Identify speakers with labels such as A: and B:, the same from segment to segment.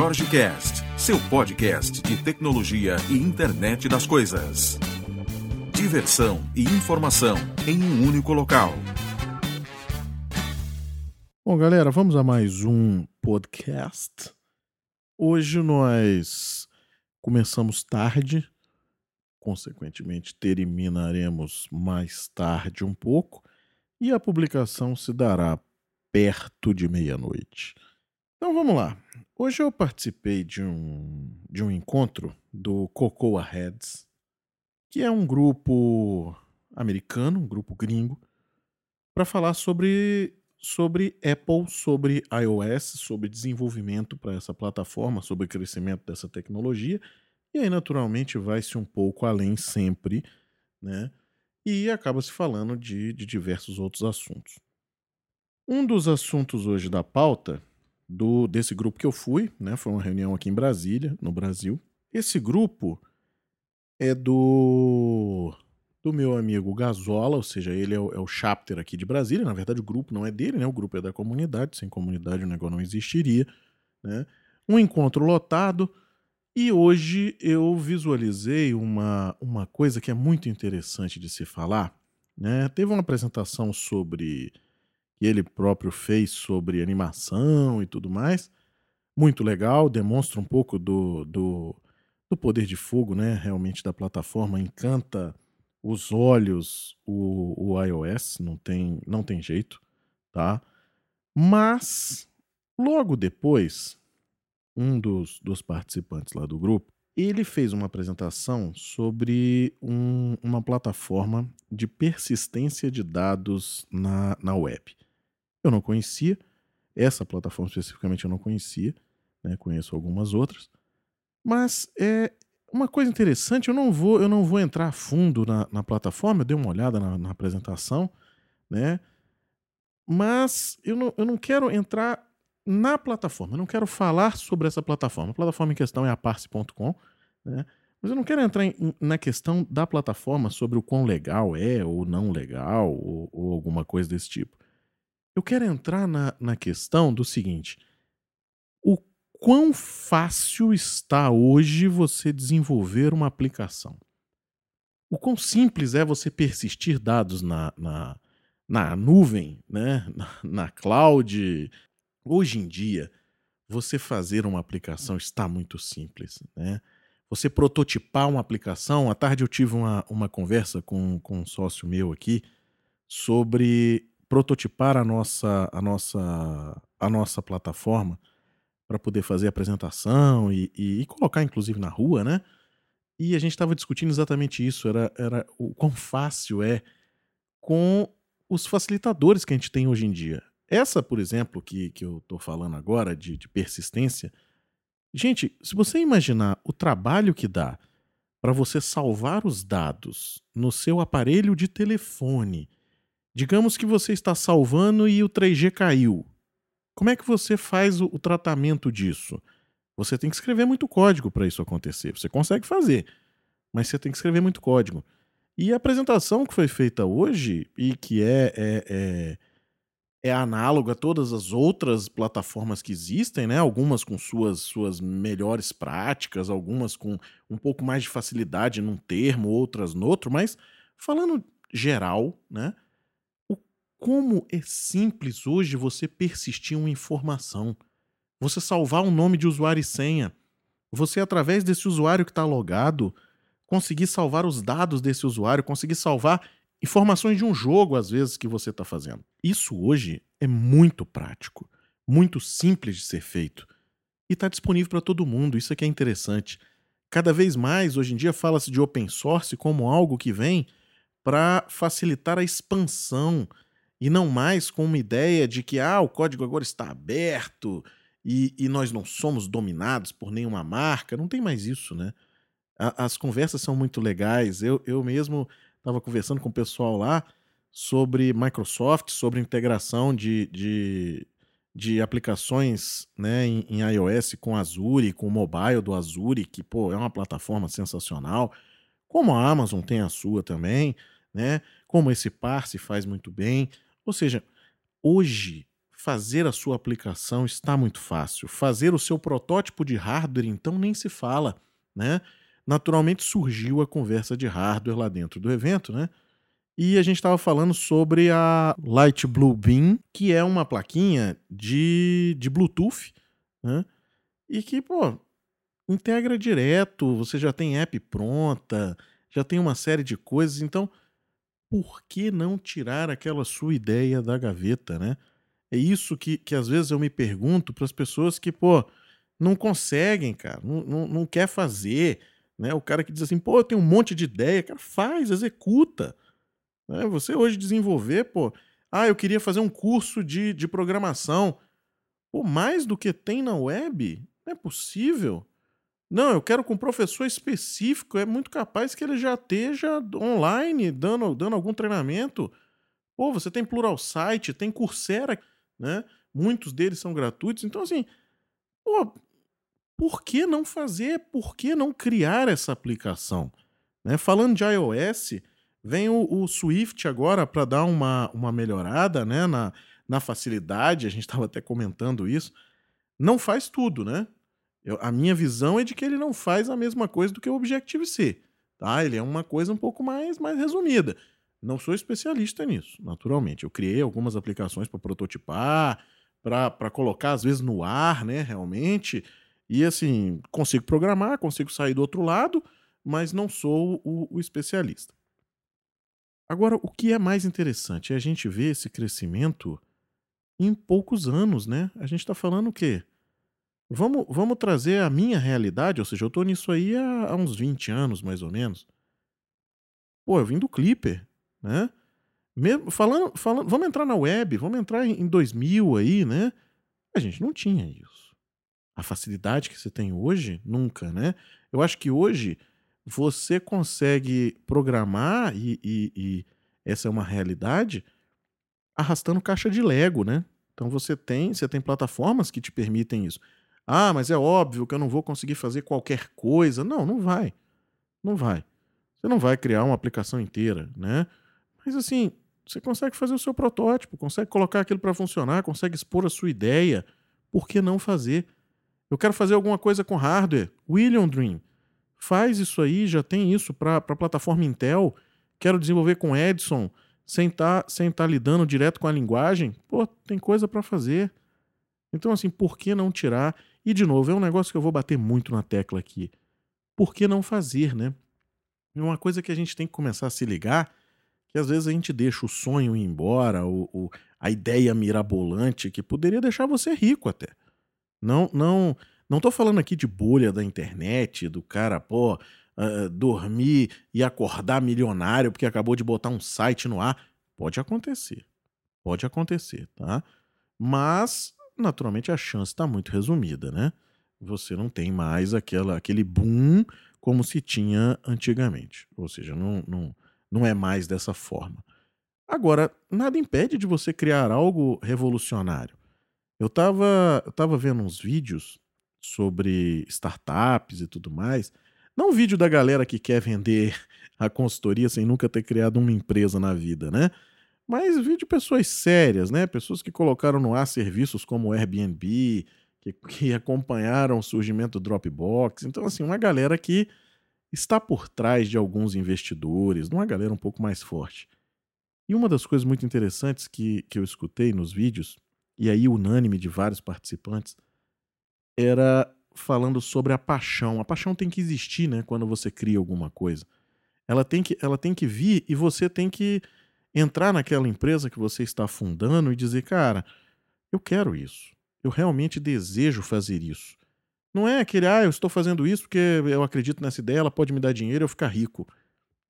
A: Jorge Cast, seu podcast de tecnologia e internet das coisas. Diversão e informação em um único local.
B: Bom, galera, vamos a mais um podcast. Hoje nós começamos tarde, consequentemente terminaremos mais tarde um pouco, e a publicação se dará perto de meia-noite. Então vamos lá. Hoje eu participei de um, de um encontro do Cocoa Heads, que é um grupo americano, um grupo gringo, para falar sobre, sobre Apple, sobre iOS, sobre desenvolvimento para essa plataforma, sobre o crescimento dessa tecnologia. E aí, naturalmente, vai-se um pouco além sempre, né? E acaba se falando de, de diversos outros assuntos. Um dos assuntos hoje da pauta do desse grupo que eu fui, né? Foi uma reunião aqui em Brasília, no Brasil. Esse grupo é do do meu amigo Gazola, ou seja, ele é o, é o chapter aqui de Brasília. Na verdade, o grupo não é dele, né? O grupo é da comunidade. Sem comunidade o negócio não existiria, né? Um encontro lotado. E hoje eu visualizei uma, uma coisa que é muito interessante de se falar. Né? Teve uma apresentação sobre que ele próprio fez sobre animação e tudo mais. Muito legal, demonstra um pouco do, do, do poder de fogo, né? Realmente da plataforma, encanta os olhos o, o iOS, não tem, não tem jeito, tá? Mas logo depois, um dos, dos participantes lá do grupo, ele fez uma apresentação sobre um, uma plataforma de persistência de dados na, na web. Eu não conhecia, essa plataforma especificamente eu não conhecia, né? conheço algumas outras, mas é uma coisa interessante, eu não vou, eu não vou entrar a fundo na, na plataforma, eu dei uma olhada na, na apresentação, né? Mas eu não, eu não quero entrar na plataforma, eu não quero falar sobre essa plataforma. A plataforma em questão é a parse.com, né? Mas eu não quero entrar em, na questão da plataforma sobre o quão legal é ou não legal ou, ou alguma coisa desse tipo. Eu quero entrar na, na questão do seguinte: o quão fácil está hoje você desenvolver uma aplicação? O quão simples é você persistir dados na, na, na nuvem, né? na, na cloud? Hoje em dia, você fazer uma aplicação está muito simples. Né? Você prototipar uma aplicação. À tarde eu tive uma, uma conversa com, com um sócio meu aqui sobre prototipar a nossa, a nossa, a nossa plataforma para poder fazer apresentação e, e, e, colocar, inclusive, na rua, né? E a gente estava discutindo exatamente isso, era, era o quão fácil é com os facilitadores que a gente tem hoje em dia. Essa, por exemplo, que, que eu estou falando agora, de, de persistência, gente, se você imaginar o trabalho que dá para você salvar os dados no seu aparelho de telefone, Digamos que você está salvando e o 3G caiu. Como é que você faz o, tratamento disso? Você tem que escrever muito código para isso acontecer. Você consegue fazer, mas você tem que escrever muito código. E a apresentação que foi feita hoje, e que é, é, é, é análoga a todas as outras plataformas que existem, né? Algumas com suas, suas melhores práticas, algumas com um pouco mais de facilidade num termo, outras no outro, mas falando geral, né? Como é simples hoje você persistir uma informação. Você salvar um nome de usuário e senha. Você, através desse usuário que está logado, conseguir salvar os dados desse usuário, conseguir salvar informações de um jogo, às vezes, que você está fazendo. Isso hoje é muito prático, muito simples de ser feito. E está disponível para todo mundo, isso aqui é interessante. Cada vez mais, hoje em dia, fala-se de open source como algo que vem para facilitar a expansão e não mais com uma ideia de que ah, o código agora está aberto e, e nós não somos dominados por nenhuma marca. Não tem mais isso, né? A, as conversas são muito legais. Eu, eu mesmo estava conversando com o pessoal lá sobre Microsoft, sobre integração de, de, de aplicações né, em, em, iOS com Azure, com o mobile do Azure, que pô, é uma plataforma sensacional. Como a Amazon tem a sua também, né? Como esse par se faz muito bem. Ou seja, hoje fazer a sua aplicação está muito fácil. Fazer o seu protótipo de hardware, então, nem se fala, né? Naturalmente surgiu a conversa de hardware lá dentro do evento, né? E a gente estava falando sobre a Light Blue Beam, que é uma plaquinha de, de Bluetooth, né? E que, pô, integra direto, você já tem app pronta, já tem uma série de coisas, então por que não tirar aquela sua ideia da gaveta, né? É isso que, que às vezes eu me pergunto para as pessoas que, pô, não conseguem, cara, não, não, não, quer fazer, né? O cara que diz assim, pô, eu tenho um monte de ideia, cara, faz, executa. Né? Você hoje desenvolver, pô, ah, eu queria fazer um curso de, de programação. Pô, mais do que tem na web? Não é possível. Não, eu quero com um professor específico. É muito capaz que ele já esteja online, dando, dando algum treinamento. Pô, você tem Plural Site, tem Coursera né? Muitos deles são gratuitos. Então, assim, pô, por que não fazer? Por que não criar essa aplicação? Né? Falando de iOS, vem o, o Swift agora para dar uma, uma melhorada né? na, na facilidade. A gente estava até comentando isso. Não faz tudo, né? Eu, a minha visão é de que ele não faz a mesma coisa do que o Objective-C. Tá? Ele é uma coisa um pouco mais, mais resumida. Não sou especialista nisso, naturalmente. Eu criei algumas aplicações para prototipar, para colocar às vezes no ar, né, realmente. E assim, consigo programar, consigo sair do outro lado, mas não sou o, o especialista. Agora, o que é mais interessante é a gente ver esse crescimento em poucos anos, né? A gente está falando o quê? Vamos, vamos trazer a minha realidade, ou seja, eu estou nisso aí há, há uns 20 anos, mais ou menos. Pô, eu vim do Clipper né? Mesmo, falando, falando, vamos entrar na web, vamos entrar em 2000 aí, né? A gente não tinha isso. A facilidade que você tem hoje, nunca, né? Eu acho que hoje você consegue programar e, e, e essa é uma realidade arrastando caixa de Lego, né? Então você tem, você tem plataformas que te permitem isso. Ah, mas é óbvio que eu não vou conseguir fazer qualquer coisa. Não, não vai. Não vai. Você não vai criar uma aplicação inteira, né? Mas assim, você consegue fazer o seu protótipo, consegue colocar aquilo para funcionar, consegue expor a sua ideia. Por que não fazer? Eu quero fazer alguma coisa com hardware. William Dream. Faz isso aí, já tem isso para a plataforma Intel. Quero desenvolver com Edson, sem estar tá, sem tá lidando direto com a linguagem. Pô, tem coisa para fazer. Então, assim, por que não tirar? E, de novo, é um negócio que eu vou bater muito na tecla aqui. Por que não fazer, né? É uma coisa que a gente tem que começar a se ligar que às vezes a gente deixa o sonho ir embora, o, o, a ideia mirabolante que poderia deixar você rico até. Não, não, não tô falando aqui de bolha da internet, do cara, pô, uh, dormir e acordar milionário porque acabou de botar um site no ar. Pode acontecer. Pode acontecer, tá? Mas, naturalmente, a chance está muito resumida, né? Você não tem mais aquela, aquele boom como se tinha antigamente. Ou seja, não, não, não é mais dessa forma. Agora, nada impede de você criar algo revolucionário. Eu estava eu tava vendo uns vídeos sobre startups e tudo mais. Não um vídeo da galera que quer vender a consultoria sem nunca ter criado uma empresa na vida, né? Mas vídeo de pessoas sérias, né? Pessoas que colocaram no ar serviços como o Airbnb, que, que acompanharam o surgimento do Dropbox. Então, assim, uma galera que está por trás de alguns investidores, uma galera um pouco mais forte. E uma das coisas muito interessantes que, que eu escutei nos vídeos, e aí unânime de vários participantes, era falando sobre a paixão. A paixão tem que existir, né, quando você cria alguma coisa. Ela tem que, ela tem que vir e você tem que entrar naquela empresa que você está fundando e dizer, cara, eu quero isso. Eu realmente desejo fazer isso. Não é aquele, ah, eu estou fazendo isso porque eu acredito nessa ideia, ela pode me dar dinheiro e eu ficar rico.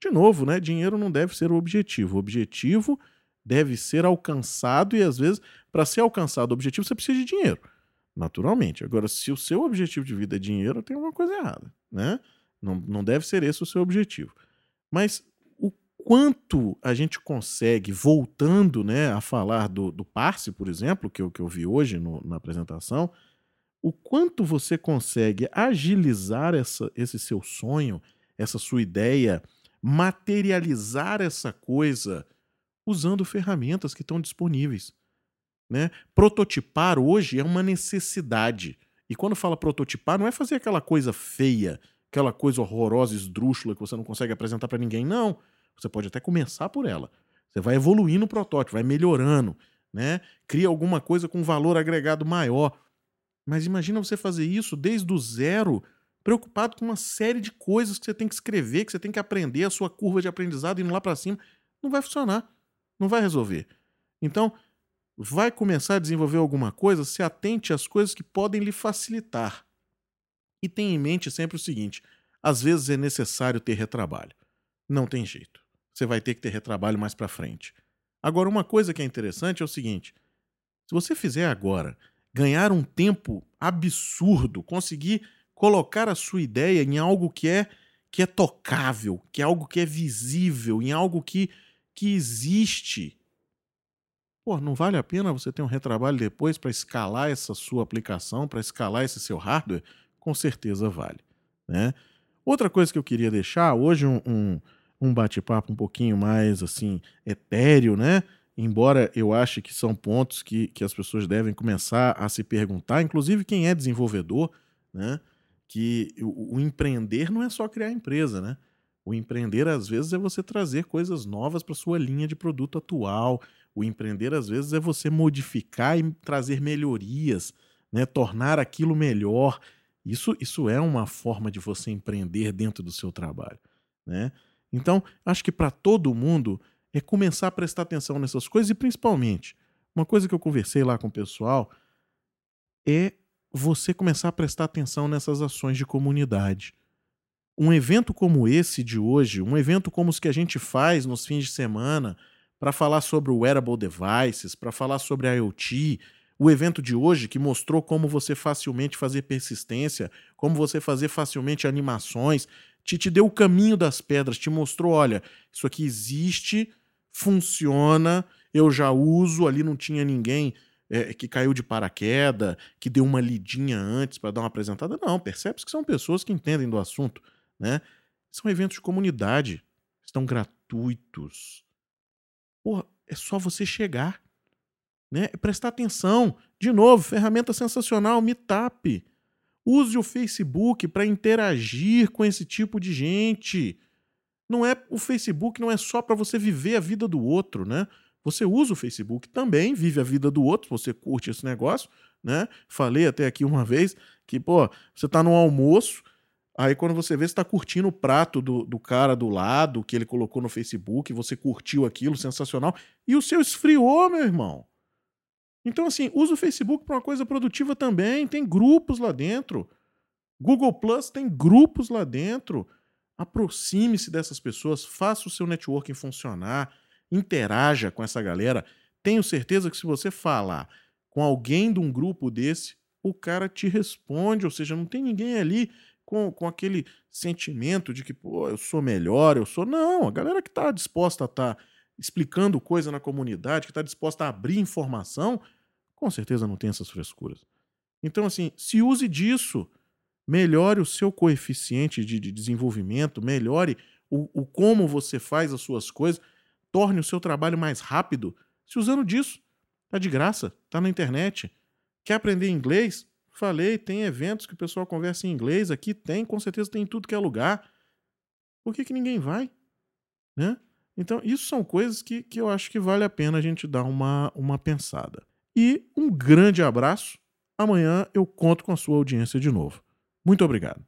B: De novo, né? Dinheiro não deve ser o objetivo. O objetivo deve ser alcançado e às vezes, para ser alcançado o objetivo, você precisa de dinheiro. Naturalmente. Agora, se o seu objetivo de vida é dinheiro, tem alguma coisa errada, né? Não, não deve ser esse o seu objetivo. Mas quanto a gente consegue, voltando né, a falar do, do Parse, por exemplo, que eu, que eu vi hoje no, na apresentação, o quanto você consegue agilizar essa, esse seu sonho, essa sua ideia, materializar essa coisa usando ferramentas que estão disponíveis. Né? Prototipar hoje é uma necessidade. E quando fala prototipar, não é fazer aquela coisa feia, aquela coisa horrorosa, esdrúxula que você não consegue apresentar para ninguém. Não. Você pode até começar por ela. Você vai evoluindo o protótipo, vai melhorando, né? Cria alguma coisa com valor agregado maior. Mas imagina você fazer isso desde o zero, preocupado com uma série de coisas que você tem que escrever, que você tem que aprender, a sua curva de aprendizado indo lá para cima. Não vai funcionar. Não vai resolver. Então, vai começar a desenvolver alguma coisa, se atente às coisas que podem lhe facilitar. E tenha em mente sempre o seguinte: às vezes é necessário ter retrabalho. Não tem jeito. Você vai ter que ter retrabalho mais para frente. Agora, uma coisa que é interessante é o seguinte: se você fizer agora, ganhar um tempo absurdo, conseguir colocar a sua ideia em algo que é que é tocável, que é algo que é visível, em algo que que existe, Pô, não vale a pena você ter um retrabalho depois para escalar essa sua aplicação, para escalar esse seu hardware? Com certeza vale. Né? Outra coisa que eu queria deixar, hoje um, um, um bate-papo um pouquinho mais assim, etéreo, né? Embora eu ache que são pontos que, que as pessoas devem começar a se perguntar, inclusive quem é desenvolvedor, né? Que o, o empreender não é só criar empresa, né? O empreender, às vezes, é você trazer coisas novas para sua linha de produto atual, o empreender, às vezes, é você modificar e trazer melhorias, né? tornar aquilo melhor. Isso, isso é uma forma de você empreender dentro do seu trabalho. Né? Então, acho que para todo mundo é começar a prestar atenção nessas coisas e, principalmente, uma coisa que eu conversei lá com o pessoal é você começar a prestar atenção nessas ações de comunidade. Um evento como esse de hoje, um evento como os que a gente faz nos fins de semana, para falar sobre wearable devices, para falar sobre IoT, o evento de hoje que mostrou como você facilmente fazer persistência, como você fazer facilmente animações, te, te deu o caminho das pedras, te mostrou, olha, isso aqui existe, funciona, eu já uso, ali não tinha ninguém é, que caiu de paraquedas, que deu uma lidinha antes para dar uma apresentada. Não, percebe que são pessoas que entendem do assunto, né? São eventos de comunidade, estão gratuitos. Porra, é só você chegar. Né? Prestar atenção. De novo, ferramenta sensacional, Meetup. Use o Facebook para interagir com esse tipo de gente. Não é o Facebook não é só para você viver a vida do outro, né? Você usa o Facebook também, vive a vida do outro, você curte esse negócio, né? Falei até aqui uma vez que, pô, você tá no almoço, Aí quando você vê, você está curtindo o prato do, do cara do lado, que ele colocou no Facebook, você curtiu aquilo, sensacional, e o seu esfriou, meu irmão. Então, assim, usa o Facebook para uma coisa produtiva também. Tem grupos lá dentro. Google Plus tem grupos lá dentro. Aproxime-se dessas pessoas, faça o seu networking funcionar, interaja com essa galera. Tenho certeza que se você falar com alguém de um grupo desse, o cara te responde, ou seja, não tem ninguém ali com, com aquele sentimento de que, pô, eu sou melhor, eu sou. Não, a galera que está disposta a estar tá explicando coisa na comunidade, que está disposta a abrir informação, com certeza não tem essas frescuras. Então, assim, se use disso. Melhore o seu coeficiente de, de desenvolvimento, melhore o, o como você faz as suas coisas, torne o seu trabalho mais rápido se usando disso. Tá de graça, tá na internet. Quer aprender inglês? Falei, tem eventos que o pessoal conversa em inglês aqui, tem, com certeza tem em tudo que é lugar. Por que, que ninguém vai? Né? Então, isso são coisas que, que eu acho que vale a pena a gente dar uma, uma pensada. E um grande abraço. Amanhã eu conto com a sua audiência de novo. Muito obrigado.